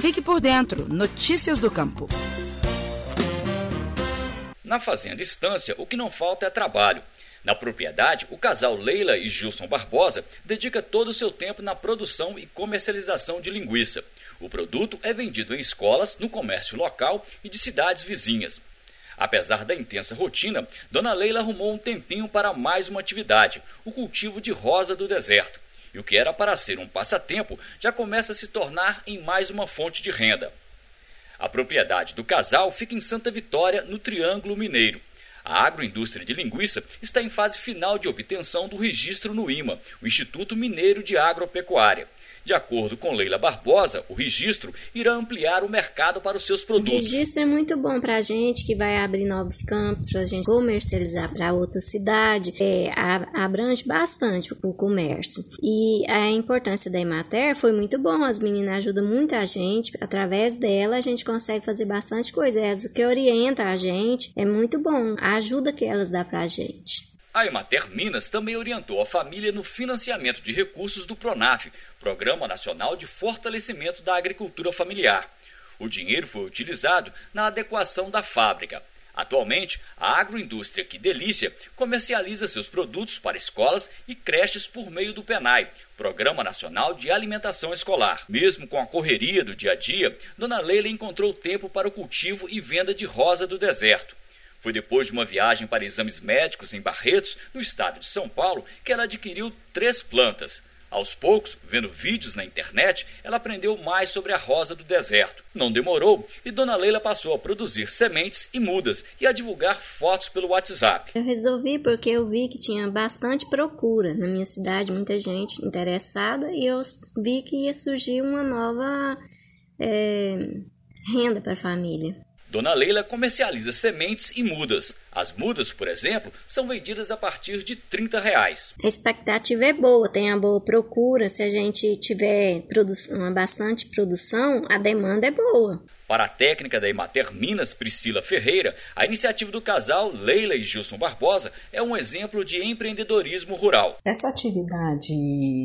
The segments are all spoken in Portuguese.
Fique por dentro. Notícias do Campo. Na Fazenda Estância, o que não falta é trabalho. Na propriedade, o casal Leila e Gilson Barbosa dedica todo o seu tempo na produção e comercialização de linguiça. O produto é vendido em escolas, no comércio local e de cidades vizinhas. Apesar da intensa rotina, Dona Leila arrumou um tempinho para mais uma atividade, o cultivo de rosa do deserto. E o que era para ser um passatempo já começa a se tornar em mais uma fonte de renda. A propriedade do casal fica em Santa Vitória, no Triângulo Mineiro. A agroindústria de linguiça está em fase final de obtenção do registro no IMA, o Instituto Mineiro de Agropecuária. De acordo com Leila Barbosa, o registro irá ampliar o mercado para os seus produtos. O registro é muito bom para a gente, que vai abrir novos campos para a gente comercializar para outra cidade. É, abrange bastante o comércio. E a importância da Emater foi muito bom. As meninas ajudam muito a gente. Através dela, a gente consegue fazer bastante coisa. É que orienta a gente. É muito bom. A ajuda que elas dão para a gente. A Emater Minas também orientou a família no financiamento de recursos do PRONAF, Programa Nacional de Fortalecimento da Agricultura Familiar. O dinheiro foi utilizado na adequação da fábrica. Atualmente, a agroindústria Que Delícia comercializa seus produtos para escolas e creches por meio do PENAI, Programa Nacional de Alimentação Escolar. Mesmo com a correria do dia a dia, Dona Leila encontrou tempo para o cultivo e venda de rosa do deserto. Foi depois de uma viagem para exames médicos em Barretos, no estado de São Paulo, que ela adquiriu três plantas. Aos poucos, vendo vídeos na internet, ela aprendeu mais sobre a rosa do deserto. Não demorou e Dona Leila passou a produzir sementes e mudas e a divulgar fotos pelo WhatsApp. Eu resolvi porque eu vi que tinha bastante procura na minha cidade, muita gente interessada e eu vi que ia surgir uma nova é, renda para a família. Dona Leila comercializa sementes e mudas. As mudas, por exemplo, são vendidas a partir de 30 reais. A expectativa é boa, tem a boa procura. Se a gente tiver uma bastante produção, a demanda é boa. Para a técnica da Emater Minas, Priscila Ferreira, a iniciativa do casal Leila e Gilson Barbosa é um exemplo de empreendedorismo rural. Essa atividade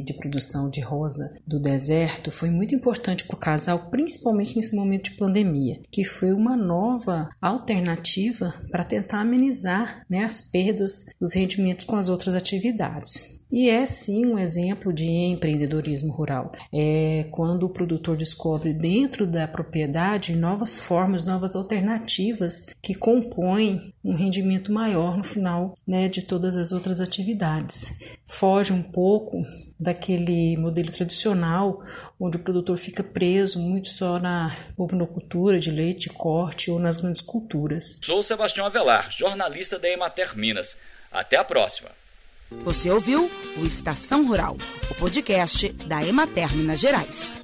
de produção de rosa do deserto foi muito importante para o casal, principalmente nesse momento de pandemia, que foi uma nova alternativa para tentar amenizar né, as perdas dos rendimentos com as outras atividades. E é sim um exemplo de empreendedorismo rural. É quando o produtor descobre dentro da propriedade novas formas, novas alternativas que compõem um rendimento maior no final né, de todas as outras atividades. Foge um pouco daquele modelo tradicional onde o produtor fica preso muito só na ovinocultura de leite, corte ou nas grandes culturas. Sou Sebastião Avelar, jornalista da Emater Minas. Até a próxima. Você ouviu o Estação Rural, o podcast da Emater Minas Gerais.